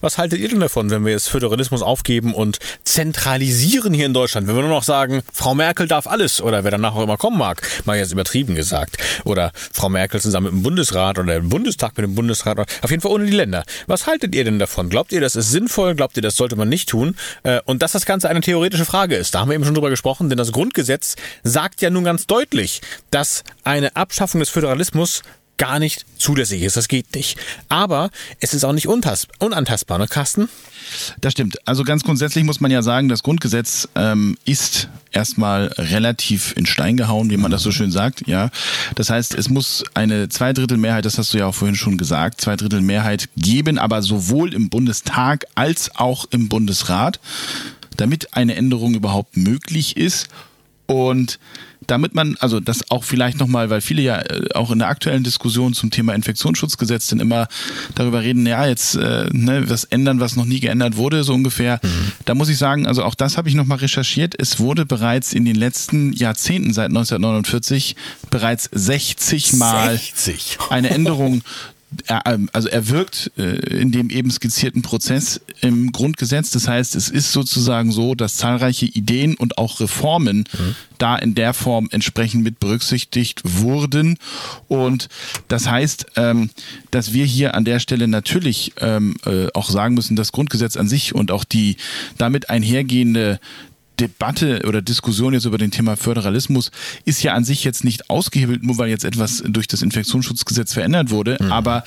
Was haltet ihr denn davon, wenn wir jetzt Föderalismus aufgeben und zentralisieren hier in Deutschland? Wenn wir nur noch sagen, Frau Merkel darf alles oder wer danach auch immer kommen mag, mal jetzt übertrieben gesagt. Oder Frau Merkel zusammen mit dem Bundesrat oder der Bundestag mit dem Bundesrat. Auf jeden Fall ohne die Länder. Was haltet ihr denn davon? Glaubt ihr, das ist sinnvoll? Glaubt ihr, das sollte man nicht tun? Äh, und dass das Ganze eine theoretische Frage ist, da haben wir eben schon drüber gesprochen, denn das Grundgesetz sagt ja nun ganz deutlich, dass eine Abschaffung des Föderalismus gar nicht zulässig ist. Das geht nicht. Aber es ist auch nicht unantastbar, ne, Carsten? Das stimmt. Also ganz grundsätzlich muss man ja sagen, das Grundgesetz ähm, ist erstmal relativ in Stein gehauen, wie man das so schön sagt. Ja, das heißt, es muss eine Zweidrittelmehrheit, das hast du ja auch vorhin schon gesagt, Zweidrittelmehrheit geben, aber sowohl im Bundestag als auch im Bundesrat, damit eine Änderung überhaupt möglich ist. Und damit man, also das auch vielleicht nochmal, weil viele ja äh, auch in der aktuellen Diskussion zum Thema Infektionsschutzgesetz dann immer darüber reden, ja, jetzt äh, ne, was ändern, was noch nie geändert wurde, so ungefähr. Mhm. Da muss ich sagen, also auch das habe ich nochmal recherchiert. Es wurde bereits in den letzten Jahrzehnten seit 1949 bereits 60 Mal 60. eine Änderung also er wirkt äh, in dem eben skizzierten Prozess im Grundgesetz. Das heißt, es ist sozusagen so, dass zahlreiche Ideen und auch Reformen mhm. da in der Form entsprechend mit berücksichtigt wurden. Und das heißt, ähm, dass wir hier an der Stelle natürlich ähm, äh, auch sagen müssen, das Grundgesetz an sich und auch die damit einhergehende Debatte oder Diskussion jetzt über den Thema Föderalismus ist ja an sich jetzt nicht ausgehebelt, nur weil jetzt etwas durch das Infektionsschutzgesetz verändert wurde. Mhm. Aber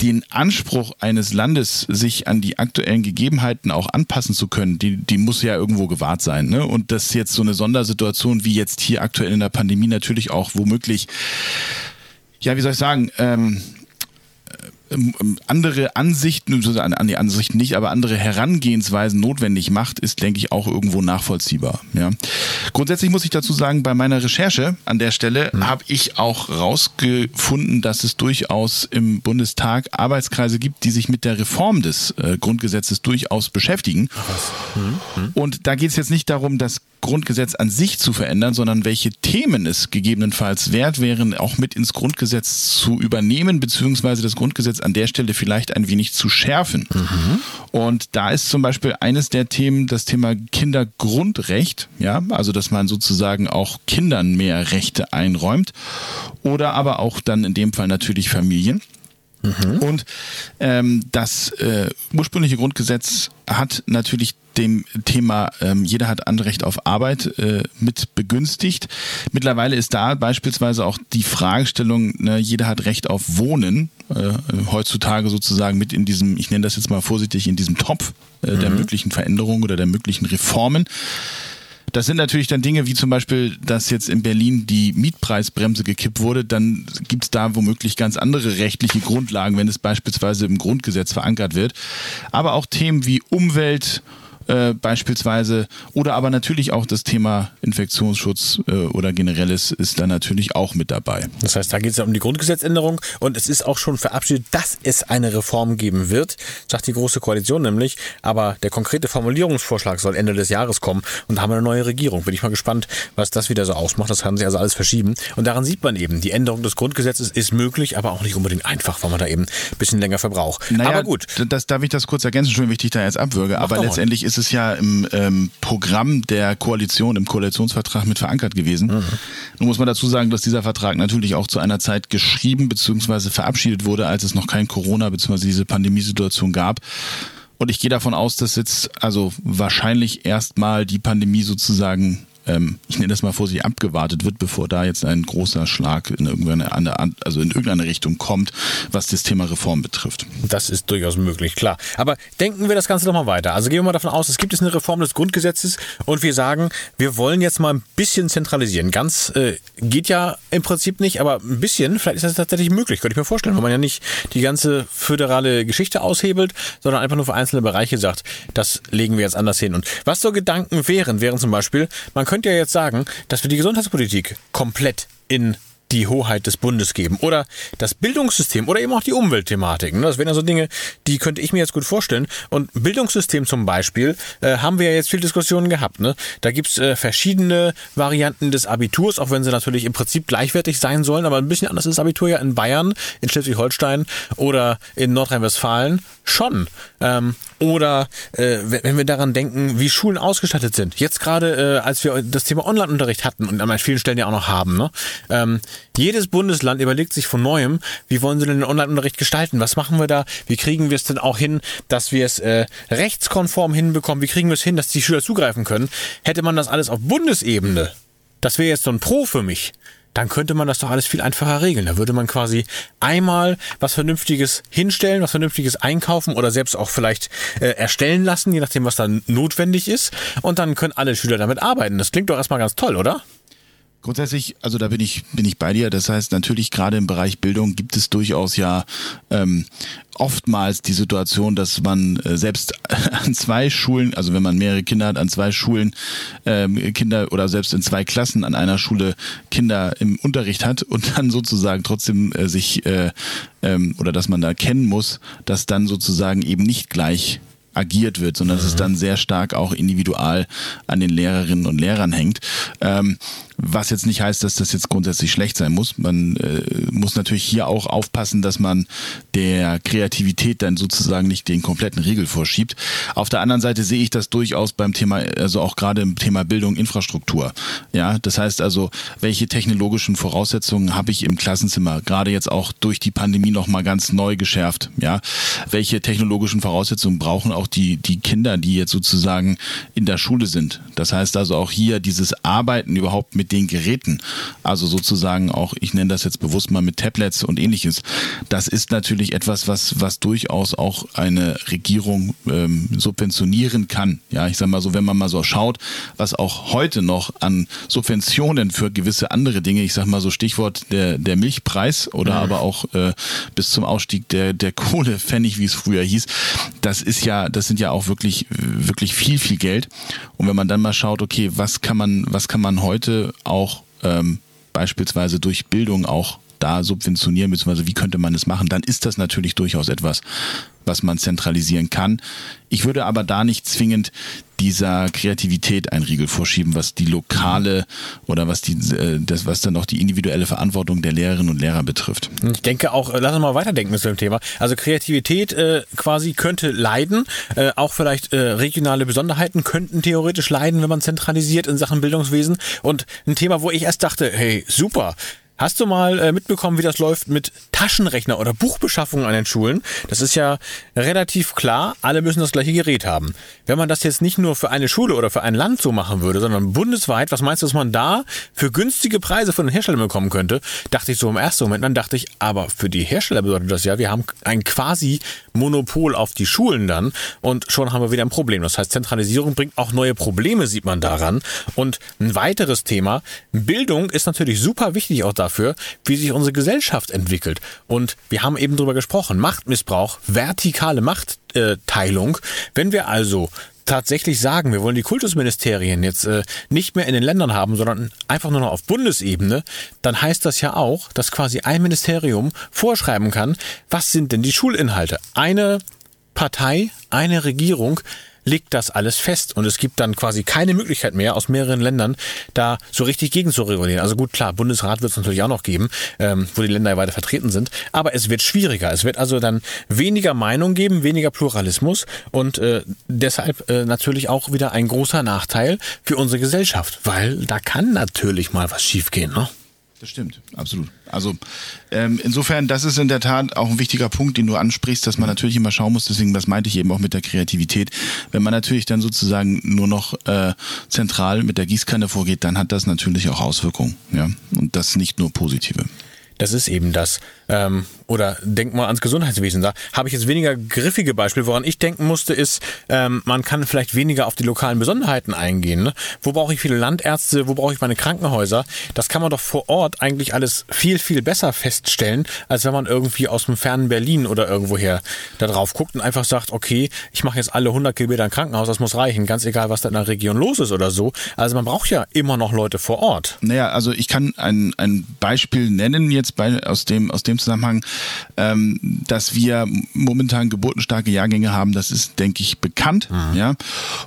den Anspruch eines Landes, sich an die aktuellen Gegebenheiten auch anpassen zu können, die, die muss ja irgendwo gewahrt sein. Ne? Und dass jetzt so eine Sondersituation wie jetzt hier aktuell in der Pandemie natürlich auch womöglich ja, wie soll ich sagen, ähm, andere Ansichten, an, an die Ansichten nicht, aber andere Herangehensweisen notwendig macht, ist, denke ich, auch irgendwo nachvollziehbar. Ja. Grundsätzlich muss ich dazu sagen, bei meiner Recherche an der Stelle mhm. habe ich auch rausgefunden, dass es durchaus im Bundestag Arbeitskreise gibt, die sich mit der Reform des äh, Grundgesetzes durchaus beschäftigen. Mhm. Mhm. Und da geht es jetzt nicht darum, das Grundgesetz an sich zu verändern, sondern welche Themen es gegebenenfalls wert wären, auch mit ins Grundgesetz zu übernehmen, beziehungsweise das Grundgesetz an der Stelle vielleicht ein wenig zu schärfen. Mhm. Und da ist zum Beispiel eines der Themen das Thema Kindergrundrecht, ja, also dass man sozusagen auch Kindern mehr Rechte einräumt oder aber auch dann in dem Fall natürlich Familien. Mhm. Und ähm, das äh, ursprüngliche Grundgesetz hat natürlich dem Thema ähm, jeder hat Anrecht auf Arbeit äh, mit begünstigt. Mittlerweile ist da beispielsweise auch die Fragestellung, ne, jeder hat Recht auf Wohnen äh, heutzutage sozusagen mit in diesem, ich nenne das jetzt mal vorsichtig, in diesem Topf äh, mhm. der möglichen Veränderungen oder der möglichen Reformen. Das sind natürlich dann Dinge wie zum Beispiel, dass jetzt in Berlin die Mietpreisbremse gekippt wurde. Dann gibt es da womöglich ganz andere rechtliche Grundlagen, wenn es beispielsweise im Grundgesetz verankert wird. Aber auch Themen wie Umwelt, äh, beispielsweise oder aber natürlich auch das Thema Infektionsschutz äh, oder generelles ist da natürlich auch mit dabei. Das heißt, da geht es ja um die Grundgesetzänderung und es ist auch schon verabschiedet, dass es eine Reform geben wird, sagt die Große Koalition nämlich, aber der konkrete Formulierungsvorschlag soll Ende des Jahres kommen und da haben wir eine neue Regierung. Bin ich mal gespannt, was das wieder so ausmacht. Das kann sich also alles verschieben und daran sieht man eben, die Änderung des Grundgesetzes ist möglich, aber auch nicht unbedingt einfach, weil man da eben ein bisschen länger verbraucht. Naja, aber gut. Das darf ich das kurz ergänzen, schon wichtig da jetzt abwürge, Mach aber letztendlich ist es ja im ähm, Programm der Koalition, im Koalitionsvertrag mit verankert gewesen. Mhm. Nun muss man dazu sagen, dass dieser Vertrag natürlich auch zu einer Zeit geschrieben bzw. verabschiedet wurde, als es noch kein Corona bzw. diese Pandemiesituation gab. Und ich gehe davon aus, dass jetzt also wahrscheinlich erstmal die Pandemie sozusagen ähm, ich nenne das mal vorsichtig, abgewartet wird, bevor da jetzt ein großer Schlag in irgendeine, also in irgendeine Richtung kommt, was das Thema Reform betrifft. Das ist durchaus möglich, klar. Aber denken wir das Ganze nochmal weiter. Also gehen wir mal davon aus, es gibt jetzt eine Reform des Grundgesetzes und wir sagen, wir wollen jetzt mal ein bisschen zentralisieren. Ganz äh, geht ja im Prinzip nicht, aber ein bisschen, vielleicht ist das tatsächlich möglich, könnte ich mir vorstellen, weil man ja nicht die ganze föderale Geschichte aushebelt, sondern einfach nur für einzelne Bereiche sagt, das legen wir jetzt anders hin. Und was so Gedanken wären, wären zum Beispiel, man könnte könnte ja jetzt sagen, dass wir die Gesundheitspolitik komplett in die Hoheit des Bundes geben. Oder das Bildungssystem oder eben auch die Umweltthematiken. Das wären also Dinge, die könnte ich mir jetzt gut vorstellen. Und Bildungssystem zum Beispiel äh, haben wir ja jetzt viel Diskussionen gehabt. Ne? Da gibt's äh, verschiedene Varianten des Abiturs, auch wenn sie natürlich im Prinzip gleichwertig sein sollen. Aber ein bisschen anders ist das Abitur ja in Bayern, in Schleswig-Holstein oder in Nordrhein-Westfalen schon. Ähm, oder äh, wenn wir daran denken, wie Schulen ausgestattet sind. Jetzt gerade, äh, als wir das Thema Online-Unterricht hatten und an vielen Stellen ja auch noch haben, ne? ähm, jedes Bundesland überlegt sich von neuem, wie wollen sie denn den Online-Unterricht gestalten? Was machen wir da? Wie kriegen wir es denn auch hin, dass wir es äh, rechtskonform hinbekommen? Wie kriegen wir es hin, dass die Schüler zugreifen können? Hätte man das alles auf Bundesebene, das wäre jetzt so ein Pro für mich, dann könnte man das doch alles viel einfacher regeln. Da würde man quasi einmal was Vernünftiges hinstellen, was Vernünftiges einkaufen oder selbst auch vielleicht äh, erstellen lassen, je nachdem, was dann notwendig ist. Und dann können alle Schüler damit arbeiten. Das klingt doch erstmal ganz toll, oder? Grundsätzlich, also da bin ich, bin ich bei dir. Das heißt, natürlich gerade im Bereich Bildung gibt es durchaus ja ähm, oftmals die Situation, dass man äh, selbst an zwei Schulen, also wenn man mehrere Kinder hat, an zwei Schulen ähm, Kinder oder selbst in zwei Klassen an einer Schule Kinder im Unterricht hat und dann sozusagen trotzdem äh, sich äh, ähm, oder dass man da kennen muss, dass dann sozusagen eben nicht gleich agiert wird, sondern mhm. dass es dann sehr stark auch individual an den Lehrerinnen und Lehrern hängt. Ähm, was jetzt nicht heißt, dass das jetzt grundsätzlich schlecht sein muss. Man äh, muss natürlich hier auch aufpassen, dass man der Kreativität dann sozusagen nicht den kompletten Riegel vorschiebt. Auf der anderen Seite sehe ich das durchaus beim Thema, also auch gerade im Thema Bildung, Infrastruktur. Ja, das heißt also, welche technologischen Voraussetzungen habe ich im Klassenzimmer? Gerade jetzt auch durch die Pandemie noch mal ganz neu geschärft. Ja, welche technologischen Voraussetzungen brauchen auch die die Kinder, die jetzt sozusagen in der Schule sind? Das heißt also auch hier dieses Arbeiten überhaupt mit den Geräten, also sozusagen auch, ich nenne das jetzt bewusst mal mit Tablets und ähnliches, das ist natürlich etwas, was, was durchaus auch eine Regierung ähm, subventionieren kann. Ja, ich sage mal so, wenn man mal so schaut, was auch heute noch an Subventionen für gewisse andere Dinge, ich sage mal so Stichwort der, der Milchpreis oder mhm. aber auch äh, bis zum Ausstieg der, der Kohlepfennig, wie es früher hieß, das ist ja, das sind ja auch wirklich, wirklich viel, viel Geld. Und wenn man dann mal schaut, okay, was kann man, was kann man heute auch ähm, beispielsweise durch Bildung auch da subventionieren, beziehungsweise wie könnte man es machen, dann ist das natürlich durchaus etwas, was man zentralisieren kann. Ich würde aber da nicht zwingend dieser Kreativität einen Riegel vorschieben, was die lokale oder was die äh, das was dann auch die individuelle Verantwortung der Lehrerinnen und Lehrer betrifft. Ich denke auch, äh, lass uns mal weiterdenken mit dem Thema. Also Kreativität äh, quasi könnte leiden, äh, auch vielleicht äh, regionale Besonderheiten könnten theoretisch leiden, wenn man zentralisiert in Sachen Bildungswesen. Und ein Thema, wo ich erst dachte, hey, super Hast du mal äh, mitbekommen, wie das läuft mit Taschenrechner oder Buchbeschaffung an den Schulen? Das ist ja relativ klar, alle müssen das gleiche Gerät haben. Wenn man das jetzt nicht nur für eine Schule oder für ein Land so machen würde, sondern bundesweit, was meinst du, dass man da für günstige Preise von den Herstellern bekommen könnte? Dachte ich so im ersten Moment. Dann dachte ich, aber für die Hersteller bedeutet das ja, wir haben ein quasi Monopol auf die Schulen dann und schon haben wir wieder ein Problem. Das heißt, Zentralisierung bringt auch neue Probleme, sieht man daran. Und ein weiteres Thema, Bildung ist natürlich super wichtig auch da dafür, wie sich unsere Gesellschaft entwickelt. Und wir haben eben drüber gesprochen, Machtmissbrauch, vertikale Machtteilung. Wenn wir also tatsächlich sagen, wir wollen die Kultusministerien jetzt äh, nicht mehr in den Ländern haben, sondern einfach nur noch auf Bundesebene, dann heißt das ja auch, dass quasi ein Ministerium vorschreiben kann, was sind denn die Schulinhalte. Eine Partei, eine Regierung legt das alles fest und es gibt dann quasi keine Möglichkeit mehr aus mehreren Ländern da so richtig gegen zu regulieren. Also gut, klar, Bundesrat wird es natürlich auch noch geben, ähm, wo die Länder ja weiter vertreten sind, aber es wird schwieriger. Es wird also dann weniger Meinung geben, weniger Pluralismus und äh, deshalb äh, natürlich auch wieder ein großer Nachteil für unsere Gesellschaft, weil da kann natürlich mal was schiefgehen. Ne? Das stimmt, absolut. Also ähm, insofern, das ist in der Tat auch ein wichtiger Punkt, den du ansprichst, dass man natürlich immer schauen muss, deswegen, das meinte ich eben auch mit der Kreativität. Wenn man natürlich dann sozusagen nur noch äh, zentral mit der Gießkanne vorgeht, dann hat das natürlich auch Auswirkungen, ja. Und das nicht nur positive. Das ist eben das. Ähm, oder denk mal ans Gesundheitswesen. Da habe ich jetzt weniger griffige Beispiele. Woran ich denken musste, ist, ähm, man kann vielleicht weniger auf die lokalen Besonderheiten eingehen. Ne? Wo brauche ich viele Landärzte? Wo brauche ich meine Krankenhäuser? Das kann man doch vor Ort eigentlich alles viel, viel besser feststellen, als wenn man irgendwie aus dem fernen Berlin oder irgendwoher da drauf guckt und einfach sagt, okay, ich mache jetzt alle 100 Kilometer ein Krankenhaus, das muss reichen, ganz egal, was da in der Region los ist oder so. Also man braucht ja immer noch Leute vor Ort. Naja, also ich kann ein, ein Beispiel nennen jetzt bei, aus, dem, aus dem Zusammenhang, ähm, dass wir momentan geburtenstarke Jahrgänge haben, das ist, denke ich, bekannt. Mhm. Ja?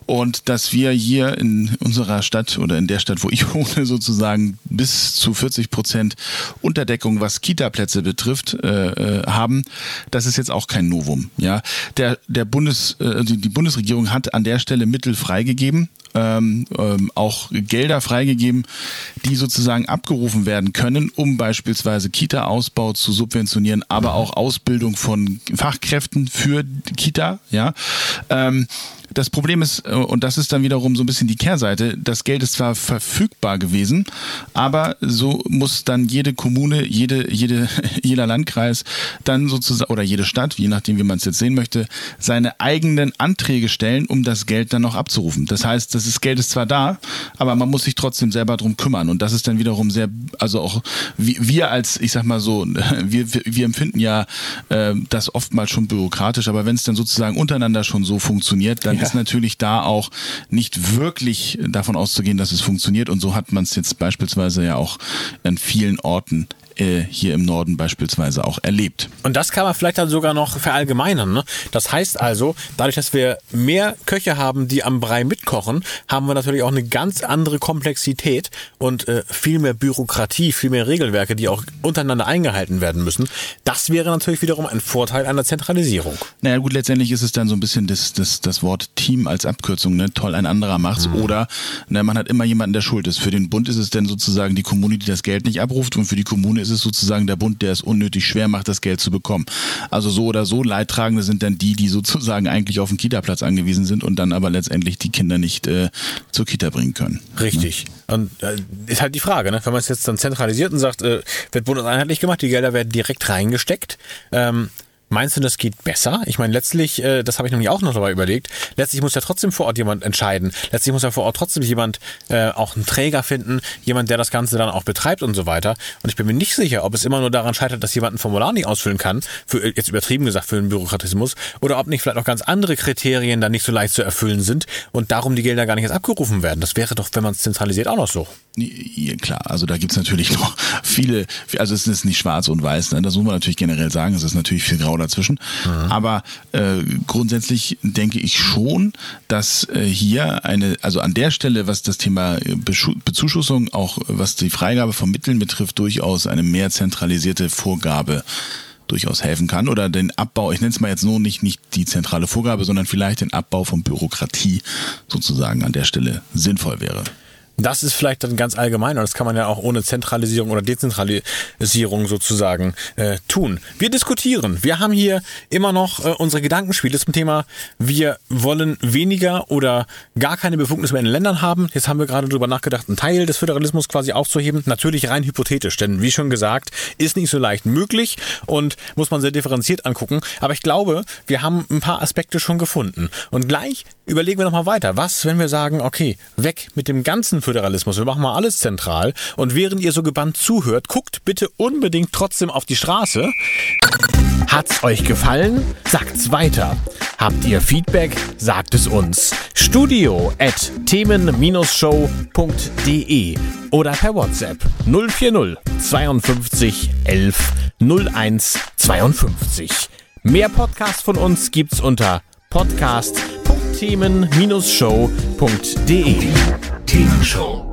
Und dass wir hier in unserer Stadt oder in der Stadt, wo ich wohne, sozusagen bis zu 40 Prozent Unterdeckung, was Kita-Plätze betrifft, äh, äh, haben, das ist jetzt auch kein Novum. Ja? Der, der Bundes, äh, die, die Bundesregierung hat an der Stelle Mittel freigegeben ähm, ähm, auch Gelder freigegeben, die sozusagen abgerufen werden können, um beispielsweise Kita-Ausbau zu subventionieren, aber auch Ausbildung von Fachkräften für Kita. Ja. Ähm, das Problem ist, äh, und das ist dann wiederum so ein bisschen die Kehrseite, das Geld ist zwar verfügbar gewesen, aber so muss dann jede Kommune, jede, jede, jeder Landkreis dann sozusagen, oder jede Stadt, je nachdem, wie man es jetzt sehen möchte, seine eigenen Anträge stellen, um das Geld dann noch abzurufen. Das heißt, das Geld ist zwar da, aber man muss sich trotzdem selber drum kümmern. Und das ist dann wiederum sehr, also auch wir als, ich sag mal so, wir, wir empfinden ja äh, das oftmals schon bürokratisch, aber wenn es dann sozusagen untereinander schon so funktioniert, dann ja. ist natürlich da auch nicht wirklich davon auszugehen, dass es funktioniert. Und so hat man es jetzt beispielsweise ja auch an vielen Orten äh, hier im Norden beispielsweise auch erlebt. Und das kann man vielleicht dann sogar noch verallgemeinern. Ne? Das heißt also, dadurch, dass wir mehr Köche haben, die am Brei mitkochen, haben wir natürlich auch eine ganz andere Komplexität und äh, viel mehr Bürokratie, viel mehr Regelwerke, die auch untereinander eingehalten werden müssen. Das wäre natürlich wiederum ein Vorteil einer Zentralisierung. Naja gut, letztendlich ist es dann so ein bisschen das, das, das Wort Team als Abkürzung. Ne? Toll, ein anderer macht's. Mhm. Oder ne, man hat immer jemanden, der schuld ist. Für den Bund ist es dann sozusagen die Kommune, die das Geld nicht abruft und für die Kommune ist es sozusagen der Bund, der es unnötig schwer macht, das Geld zu bekommen. Also so oder so Leidtragende sind dann die, die sozusagen eigentlich auf den Kita-Platz angewiesen sind und dann aber letztendlich die Kinder nicht äh, zur Kita bringen können. Richtig. Ne? Und äh, ist halt die Frage, ne? wenn man es jetzt dann zentralisiert und sagt, äh, wird bundeseinheitlich gemacht, die Gelder werden direkt reingesteckt. Ähm, Meinst du, das geht besser? Ich meine, letztlich, äh, das habe ich nämlich auch noch dabei überlegt, letztlich muss ja trotzdem vor Ort jemand entscheiden. Letztlich muss ja vor Ort trotzdem jemand äh, auch einen Träger finden, jemand, der das Ganze dann auch betreibt und so weiter. Und ich bin mir nicht sicher, ob es immer nur daran scheitert, dass jemand ein Formular nicht ausfüllen kann, für jetzt übertrieben gesagt für den Bürokratismus, oder ob nicht vielleicht noch ganz andere Kriterien dann nicht so leicht zu erfüllen sind und darum die Gelder gar nicht erst abgerufen werden. Das wäre doch, wenn man es zentralisiert, auch noch so. Ja, klar, also da gibt's natürlich noch viele, also es ist nicht schwarz und weiß, ne? das muss man natürlich generell sagen, es ist natürlich viel grau dazwischen. Mhm. Aber äh, grundsätzlich denke ich schon, dass äh, hier eine, also an der Stelle, was das Thema Bezuschussung, auch was die Freigabe von Mitteln betrifft, durchaus eine mehr zentralisierte Vorgabe durchaus helfen kann oder den Abbau, ich nenne es mal jetzt nur nicht, nicht die zentrale Vorgabe, sondern vielleicht den Abbau von Bürokratie sozusagen an der Stelle sinnvoll wäre. Das ist vielleicht dann ganz allgemein und das kann man ja auch ohne Zentralisierung oder Dezentralisierung sozusagen äh, tun. Wir diskutieren. Wir haben hier immer noch äh, unsere Gedankenspiele zum Thema, wir wollen weniger oder gar keine Befugnis mehr in den Ländern haben. Jetzt haben wir gerade darüber nachgedacht, einen Teil des Föderalismus quasi aufzuheben. Natürlich rein hypothetisch, denn wie schon gesagt, ist nicht so leicht möglich und muss man sehr differenziert angucken. Aber ich glaube, wir haben ein paar Aspekte schon gefunden. Und gleich überlegen wir nochmal weiter. Was, wenn wir sagen, okay, weg mit dem ganzen Föderalismus, wir machen mal alles zentral und während ihr so gebannt zuhört, guckt bitte unbedingt trotzdem auf die Straße. Hat's euch gefallen? Sagt's weiter. Habt ihr Feedback? Sagt es uns. Studio at themen-show.de oder per WhatsApp 040 52 11 01 52. Mehr Podcasts von uns gibt's unter podcast.themen-show.de. Themenshow.